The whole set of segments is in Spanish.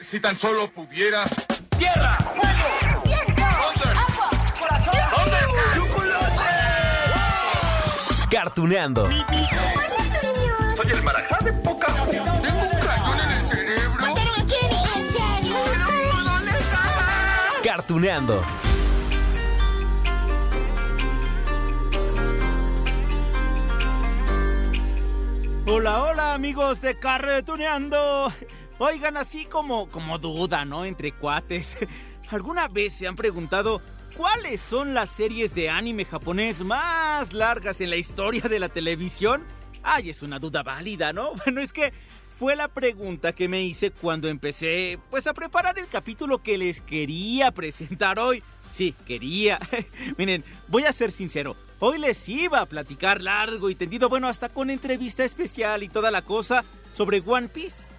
Si tan solo pudiera. ¡Tierra! ¡Fuego! ¡Viento! ¡Agua! ¡Corazón! ¡Chocolate! Cartuneando. Soy el marajá de poca Tengo un cañón en el cerebro. ¿Mataron a Kenny? ¿En serio? ¿Dónde está? Cartuneando. Hola, hola amigos de Carretuneando. Oigan, así como, como duda, ¿no? Entre cuates. ¿Alguna vez se han preguntado cuáles son las series de anime japonés más largas en la historia de la televisión? Ay, es una duda válida, ¿no? Bueno, es que fue la pregunta que me hice cuando empecé, pues, a preparar el capítulo que les quería presentar hoy. Sí, quería. Miren, voy a ser sincero. Hoy les iba a platicar largo y tendido, bueno, hasta con entrevista especial y toda la cosa sobre One Piece.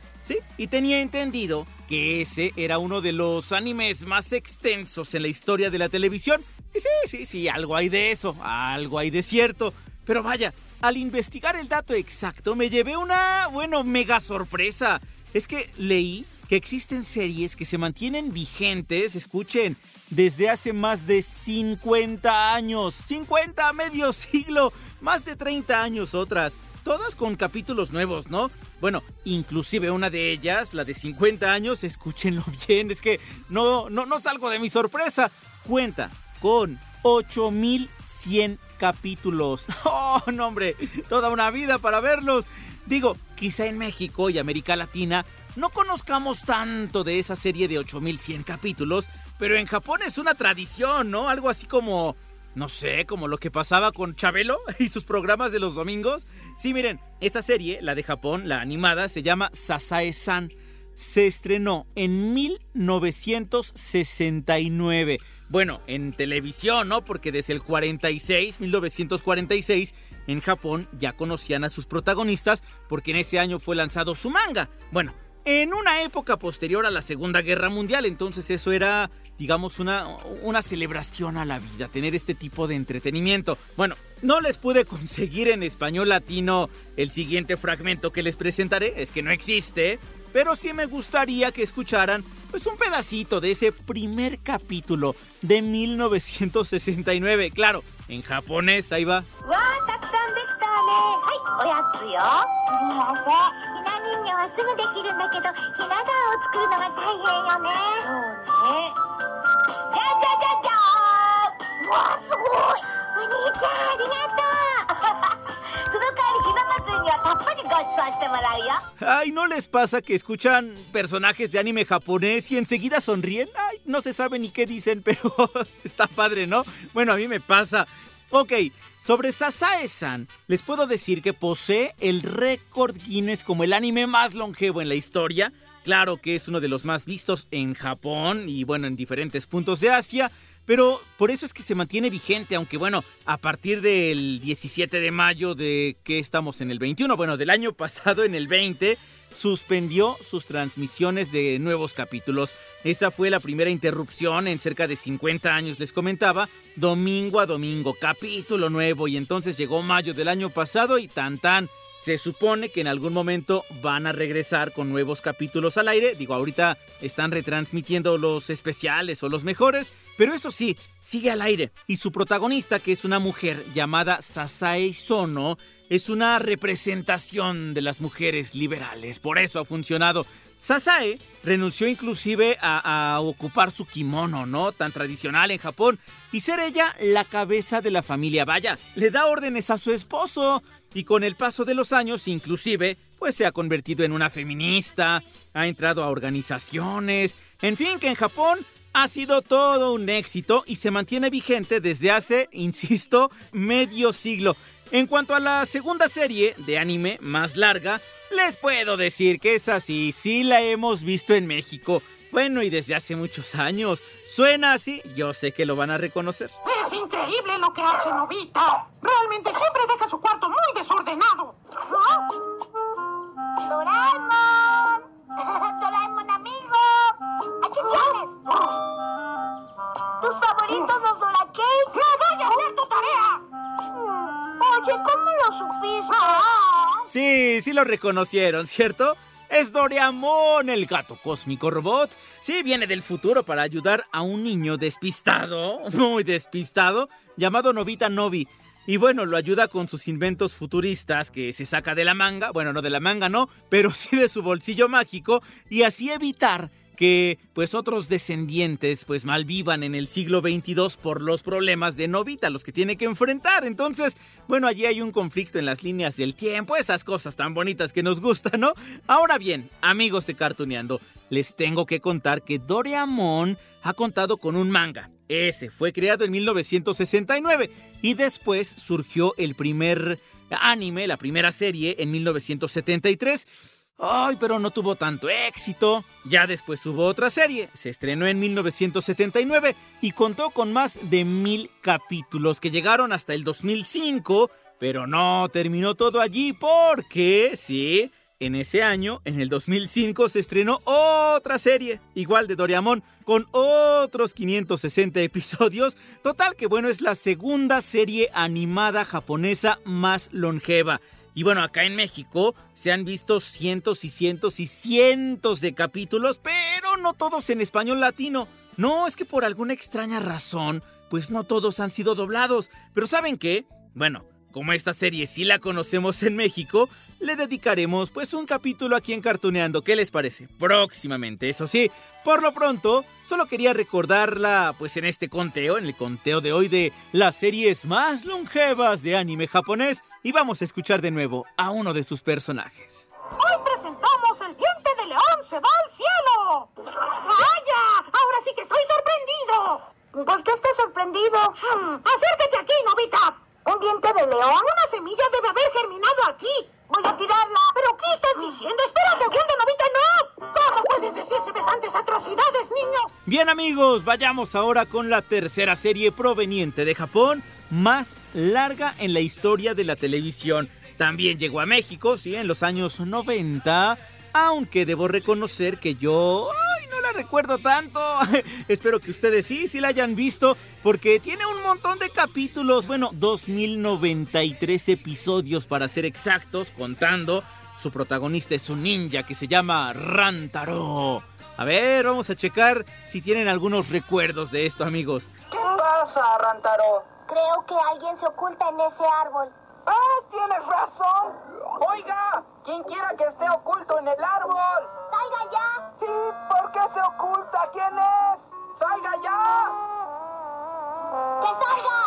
Y tenía entendido que ese era uno de los animes más extensos en la historia de la televisión. Y sí, sí, sí, algo hay de eso, algo hay de cierto. Pero vaya, al investigar el dato exacto me llevé una, bueno, mega sorpresa. Es que leí que existen series que se mantienen vigentes, escuchen, desde hace más de 50 años, 50 medio siglo, más de 30 años otras, todas con capítulos nuevos, ¿no? Bueno, inclusive una de ellas, la de 50 años, escúchenlo bien, es que no, no, no salgo de mi sorpresa, cuenta con 8100 capítulos. Oh, no hombre, toda una vida para verlos. Digo, quizá en México y América Latina no conozcamos tanto de esa serie de 8100 capítulos, pero en Japón es una tradición, ¿no? Algo así como, no sé, como lo que pasaba con Chabelo y sus programas de los domingos. Sí, miren, esa serie, la de Japón, la animada, se llama Sasae-san. Se estrenó en 1969. Bueno, en televisión, ¿no? Porque desde el 46, 1946, en Japón ya conocían a sus protagonistas porque en ese año fue lanzado su manga. Bueno, en una época posterior a la Segunda Guerra Mundial, entonces eso era, digamos, una, una celebración a la vida, tener este tipo de entretenimiento. Bueno, no les pude conseguir en español latino el siguiente fragmento que les presentaré, es que no existe, pero sí me gustaría que escucharan pues un pedacito de ese primer capítulo de 1969. Claro, en japonés. Ahí va. Ay, ¿no les pasa que escuchan personajes de anime japonés y enseguida sonríen? No se sabe ni qué dicen, pero está padre, ¿no? Bueno, a mí me pasa. Ok, sobre Sasae-san, les puedo decir que posee el récord Guinness como el anime más longevo en la historia. Claro que es uno de los más vistos en Japón y bueno, en diferentes puntos de Asia. Pero por eso es que se mantiene vigente, aunque bueno, a partir del 17 de mayo de que estamos en el 21, bueno, del año pasado en el 20, suspendió sus transmisiones de nuevos capítulos. Esa fue la primera interrupción en cerca de 50 años, les comentaba, domingo a domingo, capítulo nuevo, y entonces llegó mayo del año pasado y tan tan. Se supone que en algún momento van a regresar con nuevos capítulos al aire. Digo, ahorita están retransmitiendo los especiales o los mejores. Pero eso sí, sigue al aire. Y su protagonista, que es una mujer llamada Sasae Sono, es una representación de las mujeres liberales. Por eso ha funcionado. Sasae renunció inclusive a, a, ocupar su kimono, ¿no? Tan tradicional en Japón. Y ser ella la cabeza de la familia. Vaya, le da órdenes a su esposo. Y con el paso de los años, inclusive, pues se ha convertido en una feminista, ha entrado a organizaciones, en fin, que en Japón ha sido todo un éxito y se mantiene vigente desde hace, insisto, medio siglo. En cuanto a la segunda serie de anime más larga, les puedo decir que es así, sí la hemos visto en México. Bueno, y desde hace muchos años. Suena así, yo sé que lo van a reconocer. Es increíble lo que hace Novita. Realmente siempre deja su cuarto muy desordenado. ¡Doraemon! ¡Doraemon amigo! ¡Aquí vienes! ¿Tus favoritos los Doracakes? ¡No voy a hacer tu tarea! Mm, Oye, ¿cómo lo supiste? Ah. Sí, sí lo reconocieron, ¿cierto? Es Doraemon, el gato cósmico robot. Sí, viene del futuro para ayudar a un niño despistado, muy despistado, llamado Novita Novi. Y bueno, lo ayuda con sus inventos futuristas que se saca de la manga, bueno, no de la manga, no, pero sí de su bolsillo mágico, y así evitar que pues otros descendientes pues malvivan en el siglo 22 por los problemas de Novita, los que tiene que enfrentar. Entonces, bueno, allí hay un conflicto en las líneas del tiempo, esas cosas tan bonitas que nos gustan, ¿no? Ahora bien, amigos de Cartuneando, les tengo que contar que Doraemon ha contado con un manga. Ese fue creado en 1969 y después surgió el primer anime, la primera serie en 1973. Ay, pero no tuvo tanto éxito. Ya después hubo otra serie, se estrenó en 1979 y contó con más de mil capítulos que llegaron hasta el 2005, pero no terminó todo allí porque, sí, en ese año, en el 2005, se estrenó otra serie, igual de Doraemon, con otros 560 episodios. Total que bueno, es la segunda serie animada japonesa más longeva. Y bueno, acá en México se han visto cientos y cientos y cientos de capítulos, pero no todos en español latino. No, es que por alguna extraña razón, pues no todos han sido doblados. Pero ¿saben qué? Bueno, como esta serie sí la conocemos en México, le dedicaremos pues un capítulo aquí en Cartuneando. ¿Qué les parece? Próximamente, eso sí. Por lo pronto, solo quería recordarla pues en este conteo, en el conteo de hoy de las series más longevas de anime japonés y vamos a escuchar de nuevo a uno de sus personajes. Hoy presentamos El diente de león se va al cielo. ¡Vaya! Ahora sí que estoy sorprendido. ¿Por qué estás sorprendido? Hmm, acércate aquí, Novita. ¿Un diente de león? Una semilla debe haber germinado aquí. Voy a tirarla. ¿Pero qué estás diciendo? Espera un segundo, Novita, no. ¿Cómo puedes decir semejantes atrocidades, niño? Bien amigos, vayamos ahora con la tercera serie proveniente de Japón, más larga en la historia de la televisión. También llegó a México, sí, en los años 90, aunque debo reconocer que yo no la recuerdo tanto. Espero que ustedes sí, sí la hayan visto, porque tiene un montón de capítulos, bueno, 2093 episodios para ser exactos, contando. Su protagonista es un ninja que se llama Rantaro. A ver, vamos a checar si tienen algunos recuerdos de esto, amigos. ¿Qué pasa, Rantaro? Creo que alguien se oculta en ese árbol. ¡Ah, tienes razón! Oiga, quien quiera que esté oculto en el árbol. ¡Salga ya! Sí, ¿por qué se oculta? ¿Quién es? ¡Salga ya! ¡Que salga!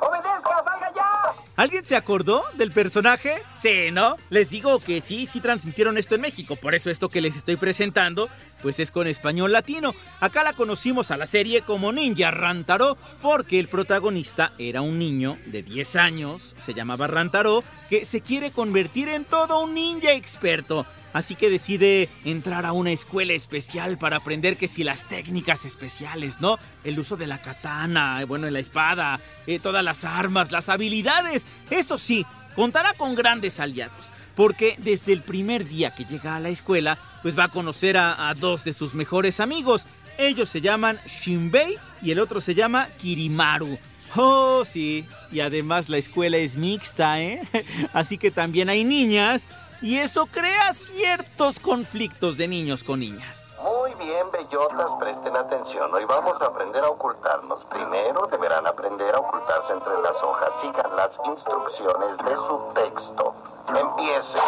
¡Obedezca, salga ya! ¿Alguien se acordó del personaje? Sí, ¿no? Les digo que sí, sí transmitieron esto en México, por eso esto que les estoy presentando, pues es con español latino. Acá la conocimos a la serie como Ninja Rantaro, porque el protagonista era un niño de 10 años, se llamaba Rantaro, que se quiere convertir en todo un ninja experto. Así que decide entrar a una escuela especial para aprender que si las técnicas especiales, ¿no? El uso de la katana, bueno, la espada, eh, todas las armas, las habilidades. Eso sí, contará con grandes aliados. Porque desde el primer día que llega a la escuela, pues va a conocer a, dos de sus mejores amigos. Ellos se llaman Shinbei y el otro se llama Kirimaru. Oh, sí. Y además la escuela es mixta, ¿eh? Así que también hay niñas. Y eso crea ciertos conflictos de niños con niñas. Muy bien, bellotas, presten atención. Hoy vamos a aprender a ocultarnos. Primero deberán aprender a ocultarse entre las hojas. Sigan las instrucciones de su texto. Empiece.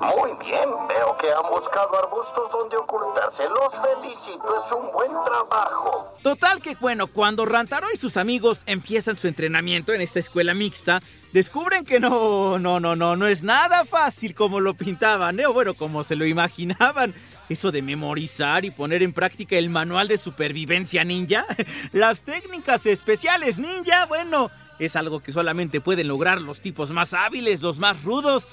Muy bien, veo que han buscado arbustos donde ocultarse. Los felicito, es un buen trabajo. Total que bueno, cuando Rantaro y sus amigos empiezan su entrenamiento en esta escuela mixta, descubren que no, no, no, no, no es nada fácil como lo pintaban, ¿eh? o bueno, como se lo imaginaban. Eso de memorizar y poner en práctica el manual de supervivencia ninja, las técnicas especiales ninja, bueno, es algo que solamente pueden lograr los tipos más hábiles, los más rudos.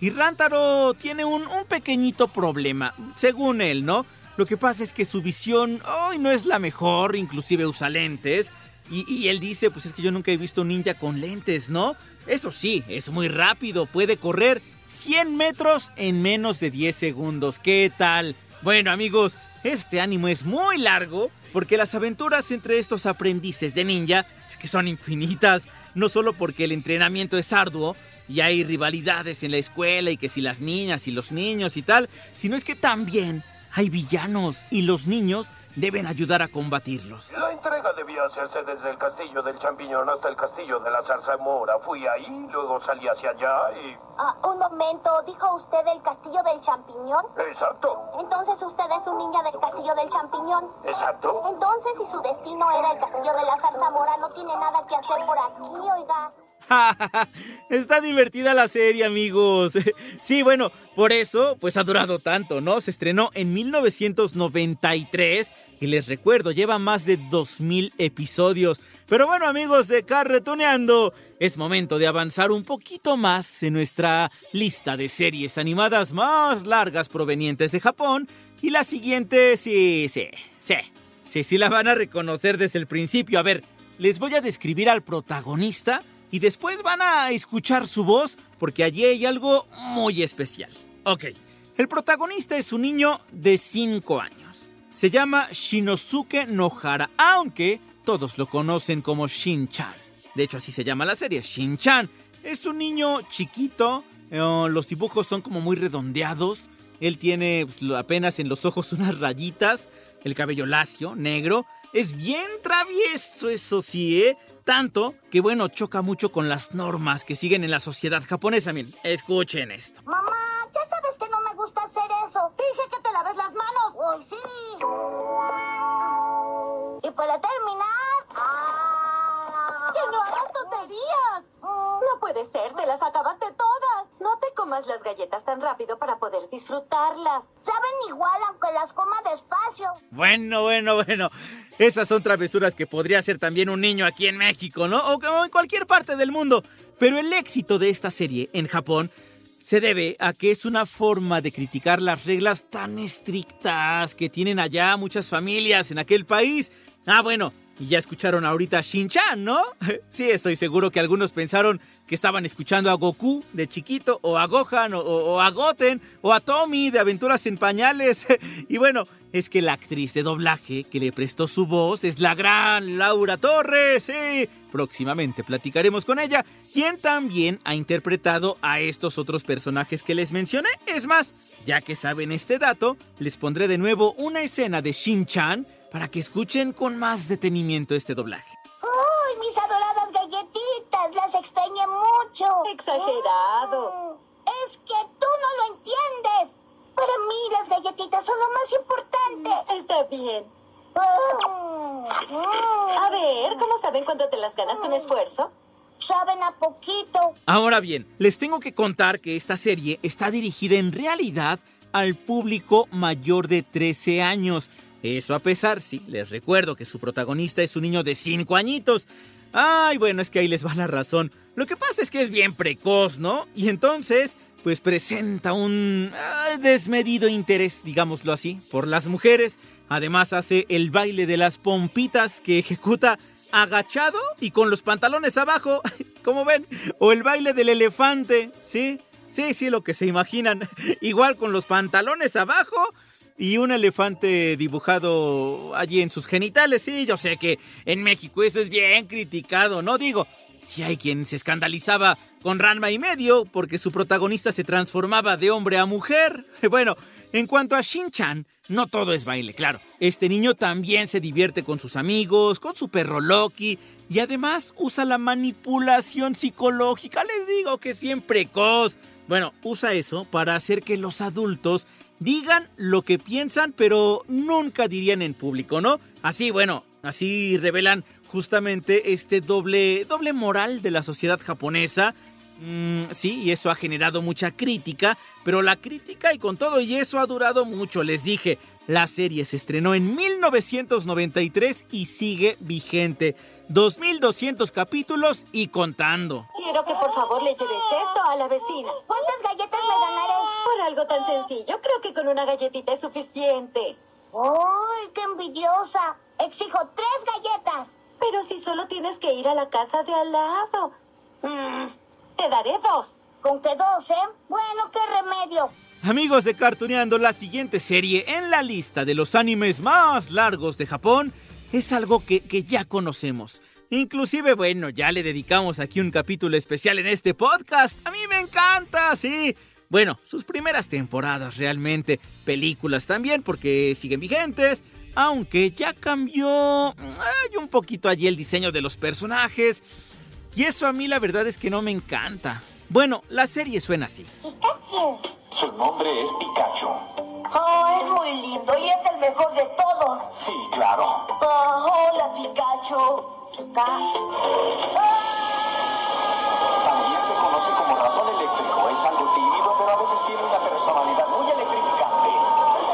Y Rantaro tiene un, un pequeñito problema, según él, ¿no? Lo que pasa es que su visión hoy no es la mejor, inclusive usa lentes. Y, y, él dice, pues es que yo nunca he visto un ninja con lentes, ¿no? Eso sí, es muy rápido, puede correr 100 metros en menos de 10 segundos. ¿Qué tal? Bueno amigos, este ánimo es muy largo porque las aventuras entre estos aprendices de ninja es que son infinitas, no solo porque el entrenamiento es arduo, y hay rivalidades en la escuela y que si las niñas y los niños y tal, sino es que también hay villanos y los niños deben ayudar a combatirlos. La entrega debía hacerse desde el castillo del champiñón hasta el castillo de la zarzamora. Fui ahí, luego salí hacia allá y... Ah, un momento, ¿dijo usted el castillo del champiñón? Exacto, Entonces usted es un niño del castillo del champiñón. exacto. Entonces, si su destino era el castillo de la zarzamora, no tiene nada que hacer por aquí, oiga. Está divertida la serie, amigos. Sí, bueno, por eso, pues ha durado tanto, ¿no? Se estrenó en 1993 y les recuerdo, lleva más de 2000 episodios. Pero bueno, amigos de Carretoneando, es momento de avanzar un poquito más en nuestra lista de series animadas más largas provenientes de Japón. Y la siguiente, sí, sí, sí, sí, sí la van a reconocer desde el principio. A ver, les voy a describir al protagonista y después van a escuchar su voz porque allí hay algo muy especial. Ok, el protagonista es un niño de 5 años. Se llama Shinosuke Nohara, aunque todos lo conocen como Shin-chan. De hecho, así se llama la serie, Shin-chan. Es un niño chiquito, eh, los dibujos son como muy redondeados. Él tiene pues, apenas en los ojos unas rayitas, el cabello lacio, negro. Es bien travieso, eso sí, ¿eh? Tanto que, bueno, choca mucho con las normas que siguen en la sociedad japonesa. Miren, escuchen esto. Mamá, ya sabes que no me gusta hacer eso. Dije que te laves las manos. Uy, sí. Y para terminar... ¡ah! ¡Que no hagas tonterías! No puede ser, te las acabaste todas. No te comas las galletas tan rápido para poder disfrutarlas. Saben igual aunque las coma despacio. Bueno, bueno, bueno. Esas son travesuras que podría hacer también un niño aquí en México, ¿no? O en cualquier parte del mundo. Pero el éxito de esta serie en Japón se debe a que es una forma de criticar las reglas tan estrictas que tienen allá muchas familias en aquel país. Ah, bueno, y ya escucharon ahorita Shin-chan, ¿no? Sí, estoy seguro que algunos pensaron que estaban escuchando a Goku de chiquito, o a Gohan, o, o a Goten, o a Tommy de Aventuras en Pañales. Y bueno, es que la actriz de doblaje que le prestó su voz es la gran Laura Torres. Sí, próximamente platicaremos con ella, quien también ha interpretado a estos otros personajes que les mencioné. Es más, ya que saben este dato, les pondré de nuevo una escena de Shin-chan para que escuchen con más detenimiento este doblaje. ¡Uy, mis adoradas galletitas! Las extrañé mucho. Exagerado. Mm, Es que tú no lo entiendes. Para mí las galletitas son lo más importante. Está bien. Mm, mm. A ver, ¿cómo saben cuándo te las ganas con esfuerzo? Saben a poquito. Ahora bien, les tengo que contar que esta serie está dirigida en realidad al público mayor de 13 años. Eso a pesar, sí, les recuerdo que su protagonista es un niño de 5 añitos. Ay, bueno, es que ahí les va la razón. Lo que pasa es que es bien precoz, ¿no? Y entonces, pues presenta un ah, desmedido interés, digámoslo así, por las mujeres. Además hace el baile de las pompitas que ejecuta agachado y con los pantalones abajo, como ven, o el baile del elefante, ¿sí? Sí, sí, lo que se imaginan. Igual con los pantalones abajo y un elefante dibujado allí en sus genitales. Sí, yo sé que en México eso es bien criticado, ¿no? Digo, si hay quien se escandalizaba con Ranma y medio porque su protagonista se transformaba de hombre a mujer. Bueno, en cuanto a Shin-chan, no todo es baile, claro. Este niño también se divierte con sus amigos, con su perro Loki y además usa la manipulación psicológica. Les digo que es bien precoz. Bueno, usa eso para hacer que los adultos digan lo que piensan, pero nunca dirían en público, ¿no? Así, bueno, así revelan justamente este doble, doble moral de la sociedad japonesa. Mm, sí, y eso ha generado mucha crítica, pero la crítica y con todo y eso ha durado mucho, les dije. La serie se estrenó en 1993 y sigue vigente. 2200 capítulos y contando. Quiero que por favor le lleves esto a la vecina. ¿Cuántas galletas me ganaré? Por algo tan sencillo, creo que con una galletita es suficiente. ¡Uy, qué envidiosa! Exijo tres galletas. Pero si solo tienes que ir a la casa de al lado. Mm, te daré dos. ¿Con qué dos, eh? Bueno, qué remedio. Amigos de Cartuneando, la siguiente serie en la lista de los animes más largos de Japón es algo que, que ya conocemos. Inclusive, bueno, ya le dedicamos aquí un capítulo especial en este podcast. A mí me encanta, sí. Bueno, sus primeras temporadas realmente, películas también porque siguen vigentes, aunque ya cambió ay, un poquito allí el diseño de los personajes. Y eso a mí la verdad es que no me encanta. Bueno, la serie suena así. Pikachu. Su nombre es Pikachu. Oh, es muy lindo y es el mejor de todos. Sí, claro. Oh, hola, Pikachu. Pica. También se conoce como ratón eléctrico. Es algo tímido, pero a veces tiene una personalidad muy electrificante.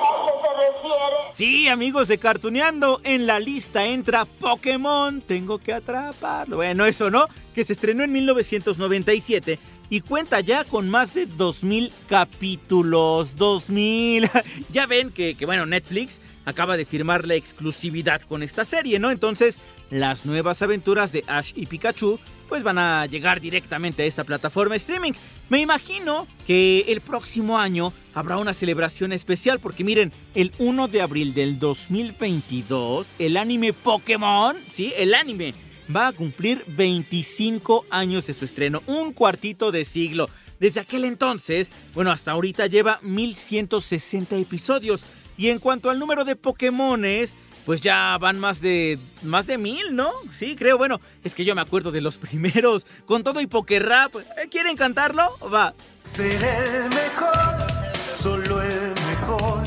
¿A qué se refiere? Sí, amigos de Cartuneando, en la lista entra Pokémon, tengo que atraparlo. Bueno, eso no, que se estrenó en 1997 y cuenta ya con más de 2000 capítulos. 2000. ya ven que, bueno, Netflix acaba de firmar la exclusividad con esta serie, ¿no? Entonces, las nuevas aventuras de Ash y Pikachu pues van a llegar directamente a esta plataforma streaming. Me imagino que el próximo año habrá una celebración especial porque miren, el 1 de abril del 2022, el anime Pokémon, sí, el anime va a cumplir 25 años de su estreno, un cuartito de siglo. Desde aquel entonces, bueno, hasta ahorita lleva 1160 episodios. Y en cuanto al número de Pokémones, pues ya van más de más de mil, ¿no? Sí, creo. Bueno, es que yo me acuerdo de los primeros con todo y Rap. ¿Quieren cantarlo? Va. Ser el mejor, solo el mejor.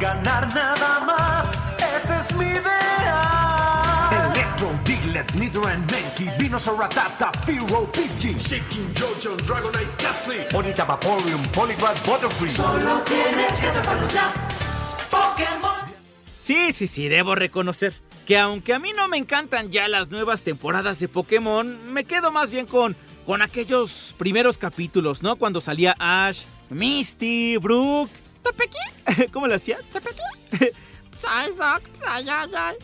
Ganar nada más, ese es mi idea. Mankey, Venusaur, Rattata, Fearow, Pidgey, Shaking, Jojo, Dragonite, Gastly, Bonita, Vaporeon, Poliwrath, Butterfree. Solo tienes que atraparlos ya. Pokémon. Sí, sí, sí, debo reconocer que aunque a mí no me encantan ya las nuevas temporadas de Pokémon, me quedo más bien con, con aquellos primeros capítulos, ¿no? Cuando salía Ash, Misty, Brooke, ¿Tapequi? ¿Cómo lo hacía? ¿Tapequi? Psyduck, Psyayay,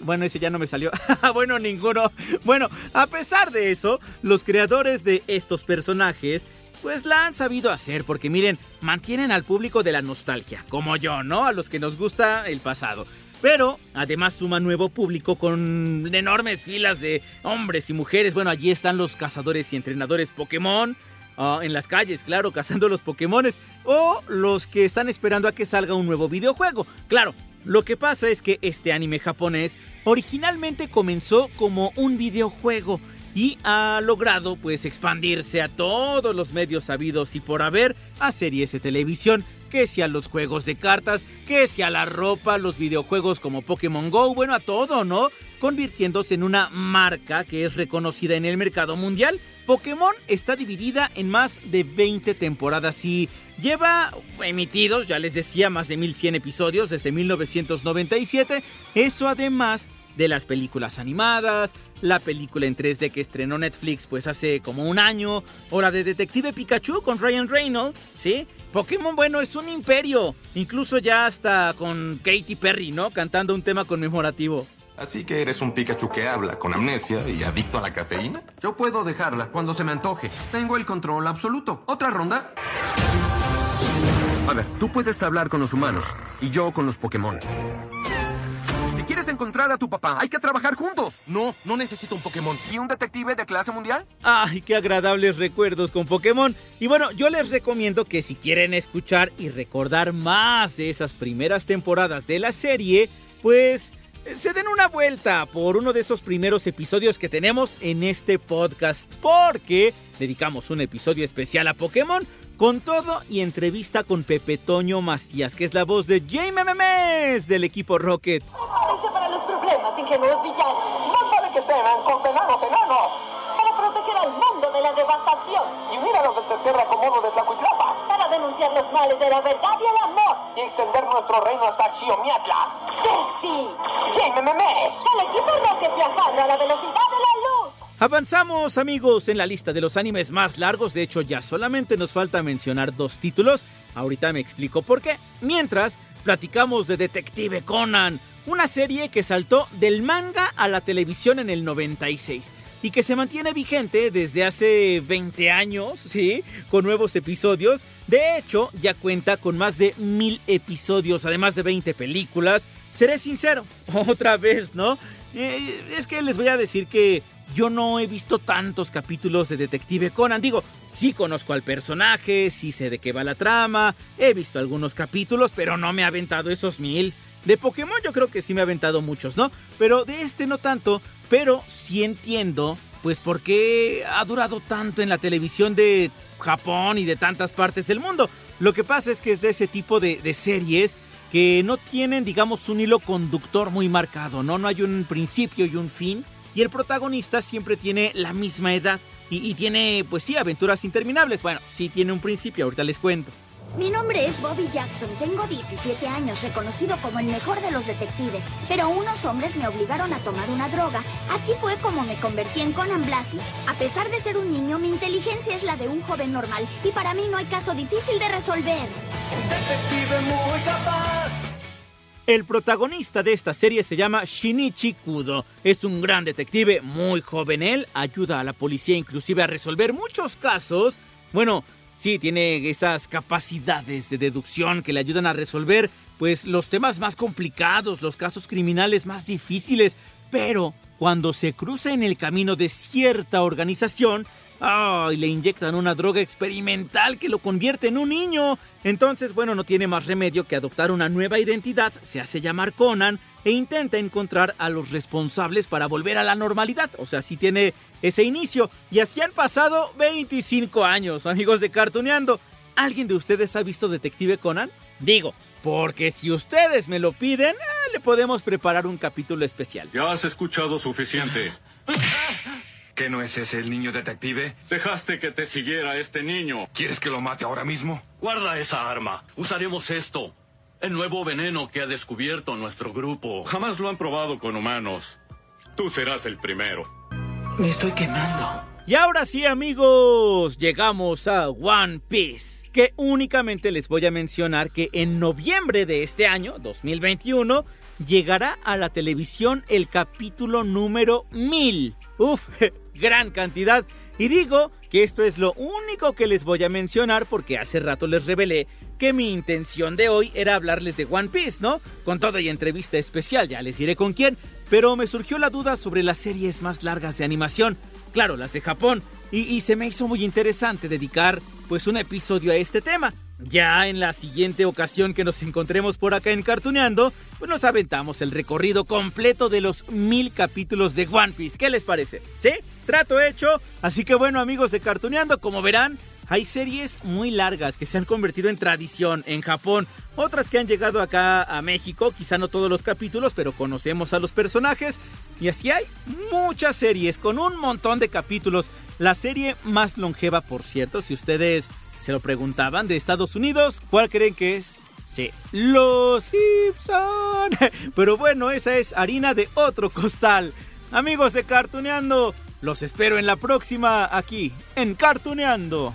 Bueno, ese ya no me salió. bueno, ninguno. Bueno, a pesar de eso, los creadores de estos personajes pues la han sabido hacer porque miren, mantienen al público de la nostalgia, como yo, ¿no? A los que nos gusta el pasado. Pero además suma nuevo público con enormes filas de hombres y mujeres. Bueno, allí están los cazadores y entrenadores Pokémon. Uh, en las calles, claro, cazando los Pokémones. O los que están esperando a que salga un nuevo videojuego. Claro, lo que pasa es que este anime japonés originalmente comenzó como un videojuego y ha logrado pues expandirse a todos los medios sabidos y por haber, a series de televisión, que sea los juegos de cartas, que sea la ropa, los videojuegos como Pokémon Go, bueno, a todo, ¿no? Convirtiéndose en una marca que es reconocida en el mercado mundial. Pokémon está dividida en más de 20 temporadas y lleva emitidos, ya les decía, más de 1100 episodios desde 1997. Eso además de las películas animadas, la película en 3D que estrenó Netflix pues hace como un año, o la de Detective Pikachu con Ryan Reynolds, ¿sí? Pokémon, bueno, es un imperio, incluso ya hasta con Katy Perry, ¿no? Cantando un tema conmemorativo. Así que eres un Pikachu que habla, con amnesia y adicto a la cafeína. Yo puedo dejarla cuando se me antoje. Tengo el control absoluto. ¿Otra ronda? A ver, tú puedes hablar con los humanos y yo con los Pokémon. Encontrar a tu papá, hay que trabajar juntos. No, no necesito un Pokémon. ¿Y un detective de clase mundial? Ay, qué agradables recuerdos con Pokémon. Y bueno, yo les recomiendo que si quieren escuchar y recordar más de esas primeras temporadas de la serie, pues se den una vuelta por uno de esos primeros episodios que tenemos en este podcast, porque dedicamos un episodio especial a Pokémon con todo y entrevista con Pepe Toño Macías, que es la voz de Jaime Memes del equipo Rocket. Prepárense para los problemas, ingenuos villanos. Más vale que teman condenados enanos. Para proteger al mundo de la devastación. Y unir a los del tercer acomodo de Tlacuitlapa. Para denunciar los males de la verdad y el amor. Y extender nuestro reino hasta Xiomiatla. ¡Jesse! ¡Jaime Memes! El equipo Rocket viajando a la velocidad de la luz. Avanzamos amigos en la lista de los animes más largos, de hecho ya solamente nos falta mencionar dos títulos, ahorita me explico por qué. Mientras, platicamos de Detective Conan, una serie que saltó del manga a la televisión en el 96 y que se mantiene vigente desde hace 20 años, ¿sí? Con nuevos episodios. De hecho, ya cuenta con más de mil episodios, además de 20 películas. Seré sincero, otra vez, ¿no? Eh, es que les voy a decir que yo no he visto tantos capítulos de Detective Conan. Digo, sí conozco al personaje, sí sé de qué va la trama, he visto algunos capítulos, pero no me ha aventado esos mil. De Pokémon yo creo que sí me ha aventado muchos, ¿no? Pero de este no tanto, pero sí entiendo, pues por qué ha durado tanto en la televisión de Japón y de tantas partes del mundo. Lo que pasa es que es de ese tipo de, series que no tienen, digamos, un hilo conductor muy marcado, ¿no? No hay un principio y un fin. Y el protagonista siempre tiene la misma edad. Y, y tiene, pues sí, aventuras interminables. Bueno, sí tiene un principio, ahorita les cuento. Mi nombre es Bobby Jackson, tengo 17 años, reconocido como el mejor de los detectives, pero unos hombres me obligaron a tomar una droga. Así fue como me convertí en Conan Blasi. A pesar de ser un niño, mi inteligencia es la de un joven normal y para mí no hay caso difícil de resolver. Detective muy capaz. El protagonista de esta serie se llama Shinichi Kudo. Es un gran detective, muy joven él, ayuda a la policía inclusive a resolver muchos casos. Bueno, sí, tiene esas capacidades de deducción que le ayudan a resolver pues los temas más complicados, los casos criminales más difíciles, pero cuando se cruza en el camino de cierta organización, ¡ay! le inyectan una droga experimental que lo convierte en un niño. Entonces, bueno, no tiene más remedio que adoptar una nueva identidad, se hace llamar Conan e intenta encontrar a los responsables para volver a la normalidad. O sea, sí tiene ese inicio. Y así han pasado 25 años, amigos de Cartuneando. ¿Alguien de ustedes ha visto Detective Conan? Digo, porque si ustedes me lo piden, eh, le podemos preparar un capítulo especial. Ya has escuchado suficiente. ¿Qué no es ese el niño detective? Dejaste que te siguiera este niño. ¿Quieres que lo mate ahora mismo? Guarda esa arma. Usaremos esto. El nuevo veneno que ha descubierto nuestro grupo. Jamás lo han probado con humanos. Tú serás el primero. Me estoy quemando. Y ahora sí, amigos, llegamos a One Piece. Que únicamente les voy a mencionar que en noviembre de este año, 2021, llegará a la televisión el capítulo número 1000. Uf, gran cantidad. Y digo que esto es lo único que les voy a mencionar porque hace rato les revelé que mi intención de hoy era hablarles de One Piece, ¿no? Con todo y entrevista especial, ya les diré con quién. Pero me surgió la duda sobre las series más largas de animación. Claro, las de Japón. Y, se me hizo muy interesante dedicar pues un episodio a este tema. Ya en la siguiente ocasión que nos encontremos por acá en Cartuneando, pues nos aventamos el recorrido completo de los mil capítulos de One Piece. ¿Qué les parece? ¿Sí? Trato hecho. Así que bueno amigos de Cartuneando, como verán, hay series muy largas que se han convertido en tradición en Japón, otras que han llegado acá a México, quizá no todos los capítulos, pero conocemos a los personajes. Y así hay muchas series con un montón de capítulos. La serie más longeva, por cierto, si ustedes se lo preguntaban, de Estados Unidos, ¿cuál creen que es? Sí, Los Simpson. Pero bueno, esa es harina de otro costal. Amigos de Cartuneando, los espero en la próxima aquí en Cartuneando.